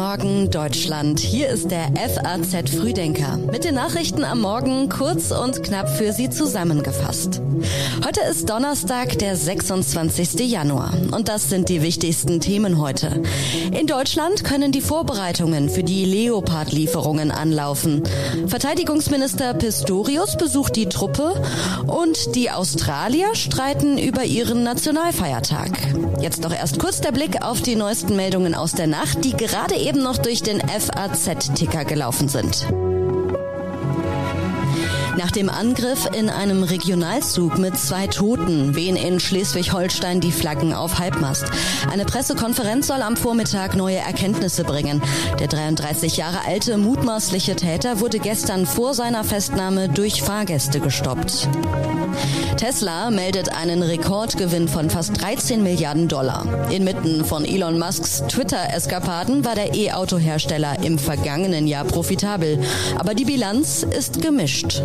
Morgen Deutschland. Hier ist der FAZ Frühdenker. Mit den Nachrichten am Morgen kurz und knapp für Sie zusammengefasst. Heute ist Donnerstag, der 26. Januar. Und das sind die wichtigsten Themen heute. In Deutschland können die Vorbereitungen für die Leopard-Lieferungen anlaufen. Verteidigungsminister Pistorius besucht die Truppe und die Australier streiten über ihren Nationalfeiertag. Jetzt doch erst kurz der Blick auf die neuesten Meldungen aus der Nacht, die gerade eben noch durch den FAZ-Ticker gelaufen sind. Nach dem Angriff in einem Regionalzug mit zwei Toten wehen in Schleswig-Holstein die Flaggen auf Halbmast. Eine Pressekonferenz soll am Vormittag neue Erkenntnisse bringen. Der 33 Jahre alte mutmaßliche Täter wurde gestern vor seiner Festnahme durch Fahrgäste gestoppt. Tesla meldet einen Rekordgewinn von fast 13 Milliarden Dollar. Inmitten von Elon Musks Twitter-Eskapaden war der E-Auto-Hersteller im vergangenen Jahr profitabel. Aber die Bilanz ist gemischt.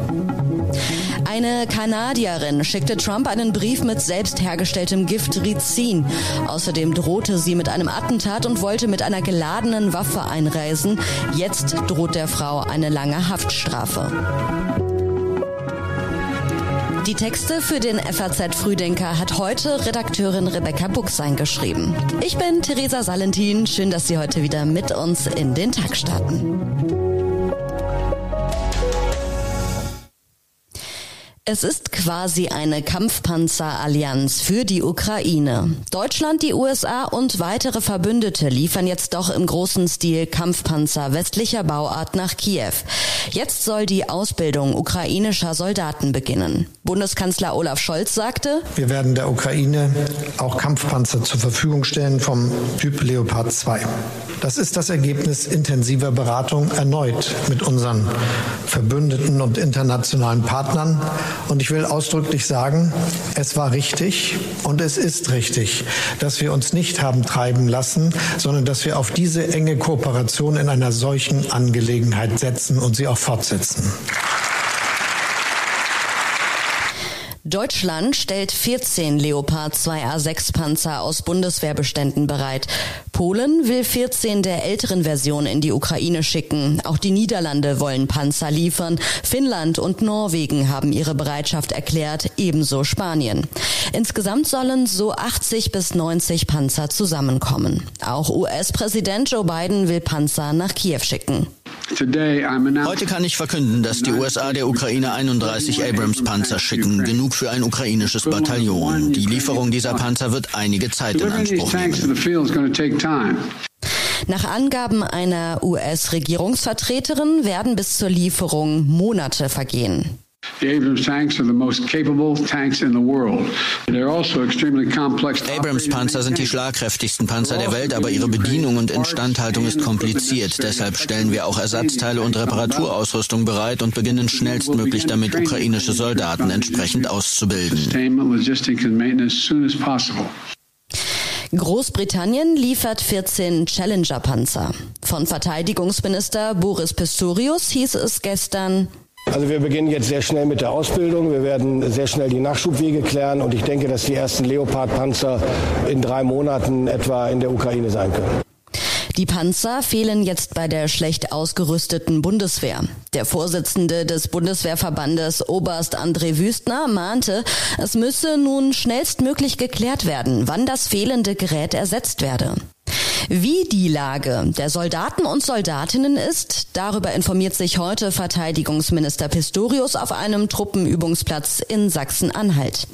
Eine Kanadierin schickte Trump einen Brief mit selbst hergestelltem Gift Rizin. Außerdem drohte sie mit einem Attentat und wollte mit einer geladenen Waffe einreisen. Jetzt droht der Frau eine lange Haftstrafe. Die Texte für den FAZ Frühdenker hat heute Redakteurin Rebecca Buchsein geschrieben. Ich bin Theresa Salentin. Schön, dass Sie heute wieder mit uns in den Tag starten. Es ist quasi eine Kampfpanzerallianz für die Ukraine. Deutschland, die USA und weitere Verbündete liefern jetzt doch im großen Stil Kampfpanzer westlicher Bauart nach Kiew. Jetzt soll die Ausbildung ukrainischer Soldaten beginnen. Bundeskanzler Olaf Scholz sagte, wir werden der Ukraine auch Kampfpanzer zur Verfügung stellen vom Typ Leopard 2. Das ist das Ergebnis intensiver Beratung erneut mit unseren Verbündeten und internationalen Partnern. Und ich will ausdrücklich sagen, es war richtig und es ist richtig, dass wir uns nicht haben treiben lassen, sondern dass wir auf diese enge Kooperation in einer solchen Angelegenheit setzen und sie auch fortsetzen. Deutschland stellt 14 Leopard 2A6 Panzer aus Bundeswehrbeständen bereit. Polen will 14 der älteren Versionen in die Ukraine schicken. Auch die Niederlande wollen Panzer liefern. Finnland und Norwegen haben ihre Bereitschaft erklärt, ebenso Spanien. Insgesamt sollen so 80 bis 90 Panzer zusammenkommen. Auch US-Präsident Joe Biden will Panzer nach Kiew schicken. Heute kann ich verkünden, dass die USA der Ukraine 31 Abrams-Panzer schicken, genug für ein ukrainisches Bataillon. Die Lieferung dieser Panzer wird einige Zeit in Anspruch nehmen. Nach Angaben einer US-Regierungsvertreterin werden bis zur Lieferung Monate vergehen. The Abrams tanks are the most capable tanks in the world. They're also extremely complex. Abrams Panzer sind die schlagkräftigsten Panzer der Welt, aber ihre Bedienung und Instandhaltung ist kompliziert. Deshalb stellen wir auch Ersatzteile und Reparaturausrüstung bereit und beginnen schnellstmöglich damit, ukrainische Soldaten entsprechend auszubilden. Großbritannien liefert 14 Challenger-Panzer. Von Verteidigungsminister Boris Pistorius hieß es gestern, also wir beginnen jetzt sehr schnell mit der Ausbildung. Wir werden sehr schnell die Nachschubwege klären und ich denke, dass die ersten Leopard-Panzer in drei Monaten etwa in der Ukraine sein können. Die Panzer fehlen jetzt bei der schlecht ausgerüsteten Bundeswehr. Der Vorsitzende des Bundeswehrverbandes Oberst André Wüstner mahnte, es müsse nun schnellstmöglich geklärt werden, wann das fehlende Gerät ersetzt werde. Wie die Lage der Soldaten und Soldatinnen ist, darüber informiert sich heute Verteidigungsminister Pistorius auf einem Truppenübungsplatz in Sachsen-Anhalt.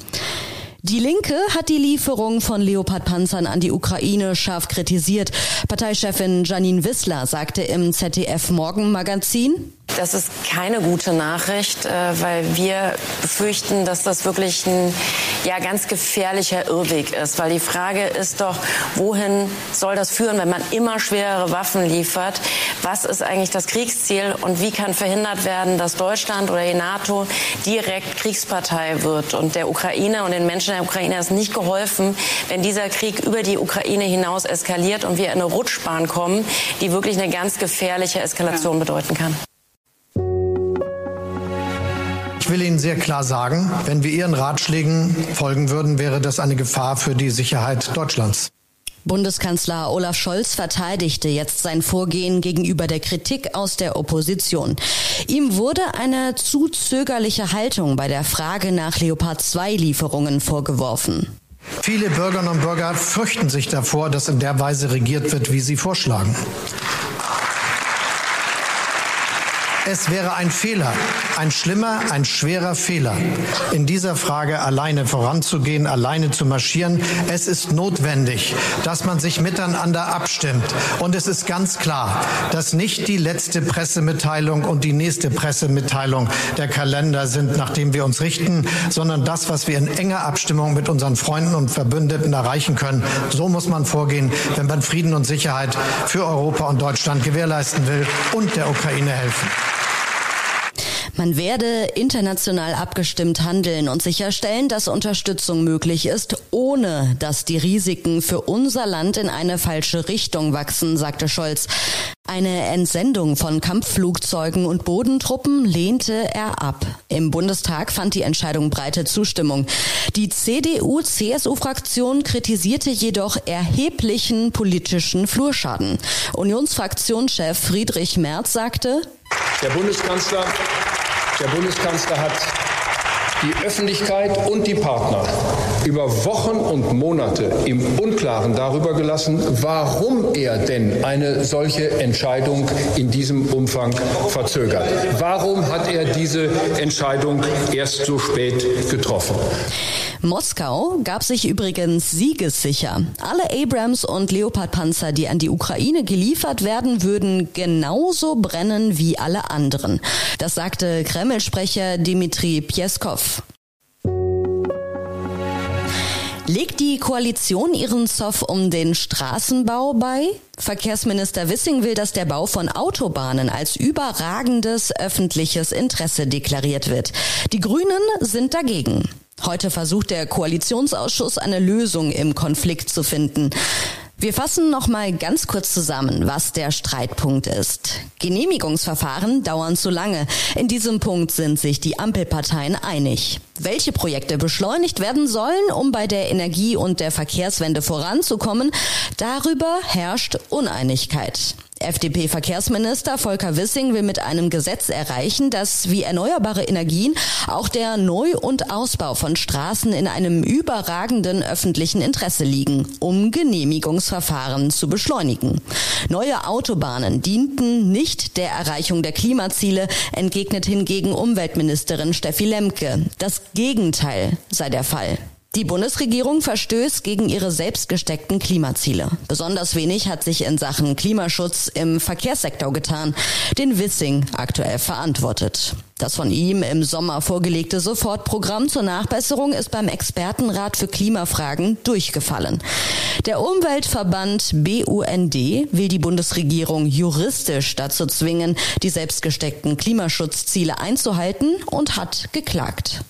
Die Linke hat die Lieferung von Leopard-Panzern an die Ukraine scharf kritisiert. Parteichefin Janine Wissler sagte im ZDF Morgenmagazin, das ist keine gute Nachricht, äh, weil wir befürchten, dass das wirklich ein ja, ganz gefährlicher Irrweg ist. Weil die Frage ist doch, wohin soll das führen, wenn man immer schwerere Waffen liefert? Was ist eigentlich das Kriegsziel und wie kann verhindert werden, dass Deutschland oder die NATO direkt Kriegspartei wird? Und der Ukraine und den Menschen der Ukraine ist nicht geholfen, wenn dieser Krieg über die Ukraine hinaus eskaliert und wir in eine Rutschbahn kommen, die wirklich eine ganz gefährliche Eskalation bedeuten kann. Will Ihnen sehr klar sagen, wenn wir Ihren Ratschlägen folgen würden, wäre das eine Gefahr für die Sicherheit Deutschlands. Bundeskanzler Olaf Scholz verteidigte jetzt sein Vorgehen gegenüber der Kritik aus der Opposition. Ihm wurde eine zu zögerliche Haltung bei der Frage nach Leopard 2 Lieferungen vorgeworfen. Viele Bürgerinnen und Bürger fürchten sich davor, dass in der Weise regiert wird, wie sie vorschlagen. Es wäre ein Fehler, ein schlimmer, ein schwerer Fehler, in dieser Frage alleine voranzugehen, alleine zu marschieren. Es ist notwendig, dass man sich miteinander abstimmt. Und es ist ganz klar, dass nicht die letzte Pressemitteilung und die nächste Pressemitteilung der Kalender sind, nach dem wir uns richten, sondern das, was wir in enger Abstimmung mit unseren Freunden und Verbündeten erreichen können. So muss man vorgehen, wenn man Frieden und Sicherheit für Europa und Deutschland gewährleisten will und der Ukraine helfen. Man werde international abgestimmt handeln und sicherstellen, dass Unterstützung möglich ist, ohne dass die Risiken für unser Land in eine falsche Richtung wachsen, sagte Scholz. Eine Entsendung von Kampfflugzeugen und Bodentruppen lehnte er ab. Im Bundestag fand die Entscheidung breite Zustimmung. Die CDU-CSU-Fraktion kritisierte jedoch erheblichen politischen Flurschaden. Unionsfraktionschef Friedrich Merz sagte, der Bundeskanzler der Bundeskanzler hat die Öffentlichkeit und die Partner über Wochen und Monate im Unklaren darüber gelassen, warum er denn eine solche Entscheidung in diesem Umfang verzögert. Warum hat er diese Entscheidung erst so spät getroffen? Moskau gab sich übrigens siegessicher. Alle Abrams und Leopard-Panzer, die an die Ukraine geliefert werden, würden genauso brennen wie alle anderen. Das sagte Kreml-Sprecher Dmitri Peskov. Legt die Koalition ihren Zoff um den Straßenbau bei? Verkehrsminister Wissing will, dass der Bau von Autobahnen als überragendes öffentliches Interesse deklariert wird. Die Grünen sind dagegen. Heute versucht der Koalitionsausschuss eine Lösung im Konflikt zu finden. Wir fassen noch mal ganz kurz zusammen, was der Streitpunkt ist. Genehmigungsverfahren dauern zu lange. In diesem Punkt sind sich die Ampelparteien einig. Welche Projekte beschleunigt werden sollen, um bei der Energie- und der Verkehrswende voranzukommen, darüber herrscht Uneinigkeit. FDP-Verkehrsminister Volker Wissing will mit einem Gesetz erreichen, dass wie erneuerbare Energien auch der Neu- und Ausbau von Straßen in einem überragenden öffentlichen Interesse liegen, um Genehmigungsverfahren zu beschleunigen. Neue Autobahnen dienten nicht der Erreichung der Klimaziele, entgegnet hingegen Umweltministerin Steffi Lemke. Das Gegenteil sei der Fall. Die Bundesregierung verstößt gegen ihre selbst gesteckten Klimaziele. Besonders wenig hat sich in Sachen Klimaschutz im Verkehrssektor getan, den Wissing aktuell verantwortet. Das von ihm im Sommer vorgelegte Sofortprogramm zur Nachbesserung ist beim Expertenrat für Klimafragen durchgefallen. Der Umweltverband BUND will die Bundesregierung juristisch dazu zwingen, die selbstgesteckten Klimaschutzziele einzuhalten und hat geklagt.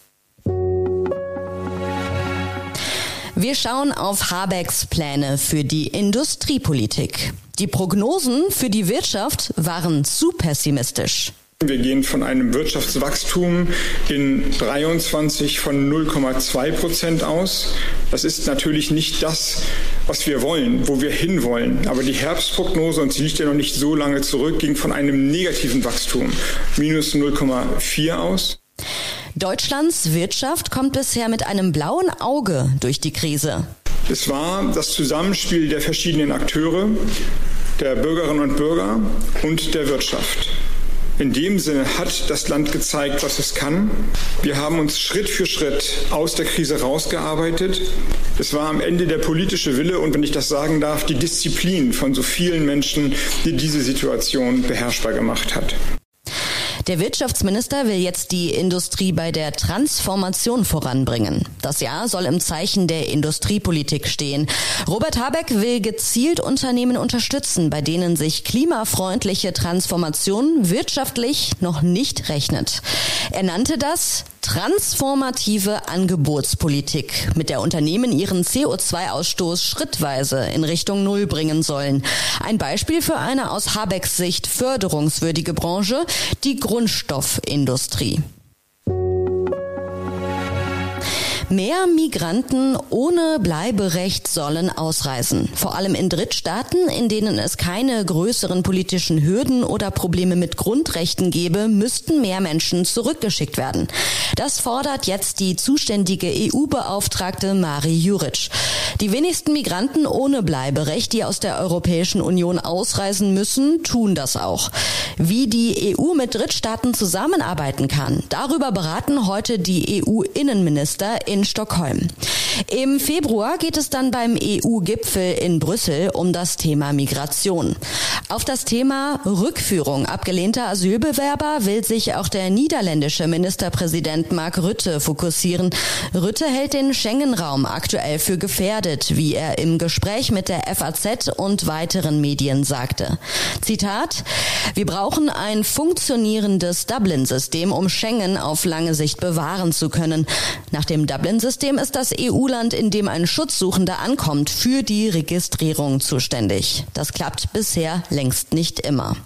Wir schauen auf Habecks Pläne für die Industriepolitik. Die Prognosen für die Wirtschaft waren zu pessimistisch. Wir gehen von einem Wirtschaftswachstum in 23 von 0,2 Prozent aus. Das ist natürlich nicht das, was wir wollen, wo wir hinwollen. Aber die Herbstprognose, und sie liegt ja noch nicht so lange zurück, ging von einem negativen Wachstum, minus 0,4 aus. Deutschlands Wirtschaft kommt bisher mit einem blauen Auge durch die Krise. Es war das Zusammenspiel der verschiedenen Akteure, der Bürgerinnen und Bürger und der Wirtschaft. In dem Sinne hat das Land gezeigt, was es kann. Wir haben uns Schritt für Schritt aus der Krise rausgearbeitet. Es war am Ende der politische Wille und, wenn ich das sagen darf, die Disziplin von so vielen Menschen, die diese Situation beherrschbar gemacht hat. Der Wirtschaftsminister will jetzt die Industrie bei der Transformation voranbringen. Das Jahr soll im Zeichen der Industriepolitik stehen. Robert Habeck will gezielt Unternehmen unterstützen, bei denen sich klimafreundliche Transformation wirtschaftlich noch nicht rechnet. Er nannte das transformative Angebotspolitik, mit der Unternehmen ihren CO2-Ausstoß schrittweise in Richtung Null bringen sollen. Ein Beispiel für eine aus Habecks Sicht förderungswürdige Branche, die Grundstoffindustrie. Mehr Migranten ohne Bleiberecht sollen ausreisen. Vor allem in Drittstaaten, in denen es keine größeren politischen Hürden oder Probleme mit Grundrechten gäbe, müssten mehr Menschen zurückgeschickt werden. Das fordert jetzt die zuständige EU-Beauftragte Mari Juric. Die wenigsten Migranten ohne Bleiberecht, die aus der Europäischen Union ausreisen müssen, tun das auch. Wie die EU mit Drittstaaten zusammenarbeiten kann, darüber beraten heute die EU-Innenminister in Stockholm. Im Februar geht es dann beim EU-Gipfel in Brüssel um das Thema Migration. Auf das Thema Rückführung abgelehnter Asylbewerber will sich auch der niederländische Ministerpräsident Mark Rütte fokussieren. Rütte hält den Schengen-Raum aktuell für gefährdet, wie er im Gespräch mit der FAZ und weiteren Medien sagte. Zitat, wir brauchen ein funktionierendes Dublin-System, um Schengen auf lange Sicht bewahren zu können. Nach dem Dublin-System ist das EU-Land, in dem ein Schutzsuchender ankommt, für die Registrierung zuständig. Das klappt bisher längst nicht immer.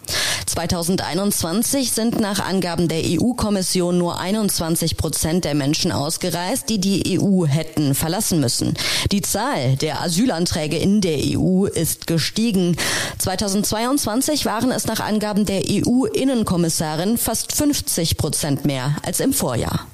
2021 sind nach Angaben der EU-Kommission nur 21 Prozent der Menschen ausgereist, die die EU hätten verlassen müssen. Die Zahl der Asylanträge in der EU ist gestiegen. 2022 waren es nach Angaben der EU-Innenkommissarin fast 50 Prozent mehr als im Vorjahr.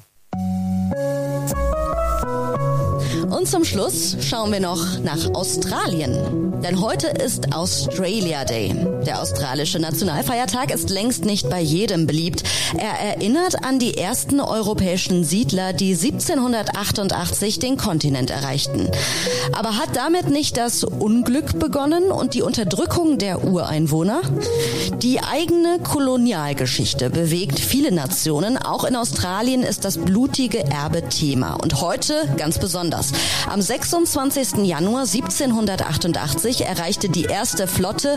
Und zum Schluss schauen wir noch nach Australien. Denn heute ist Australia Day. Der australische Nationalfeiertag ist längst nicht bei jedem beliebt. Er erinnert an die ersten europäischen Siedler, die 1788 den Kontinent erreichten. Aber hat damit nicht das Unglück begonnen und die Unterdrückung der Ureinwohner? Die eigene Kolonialgeschichte bewegt viele Nationen. Auch in Australien ist das blutige Erbe Thema. Und heute ganz besonders. Am 26. Januar 1788 erreichte die erste Flotte,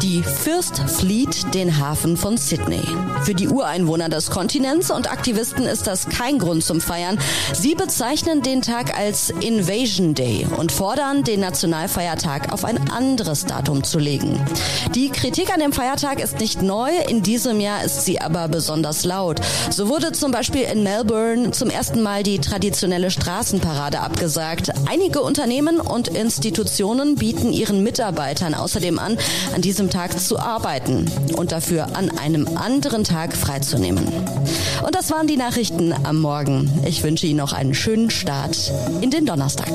die First Fleet, den Hafen von Sydney. Für die Ureinwohner des Kontinents und Aktivisten ist das kein Grund zum Feiern. Sie bezeichnen den Tag als Invasion Day und fordern, den Nationalfeiertag auf ein anderes Datum zu legen. Die Kritik an dem Feiertag ist nicht neu, in diesem Jahr ist sie aber besonders laut. So wurde zum Beispiel in Melbourne zum ersten Mal die traditionelle Straßenparade abgesagt gesagt, einige Unternehmen und Institutionen bieten ihren Mitarbeitern außerdem an, an diesem Tag zu arbeiten und dafür an einem anderen Tag freizunehmen. Und das waren die Nachrichten am Morgen. Ich wünsche Ihnen noch einen schönen Start in den Donnerstag.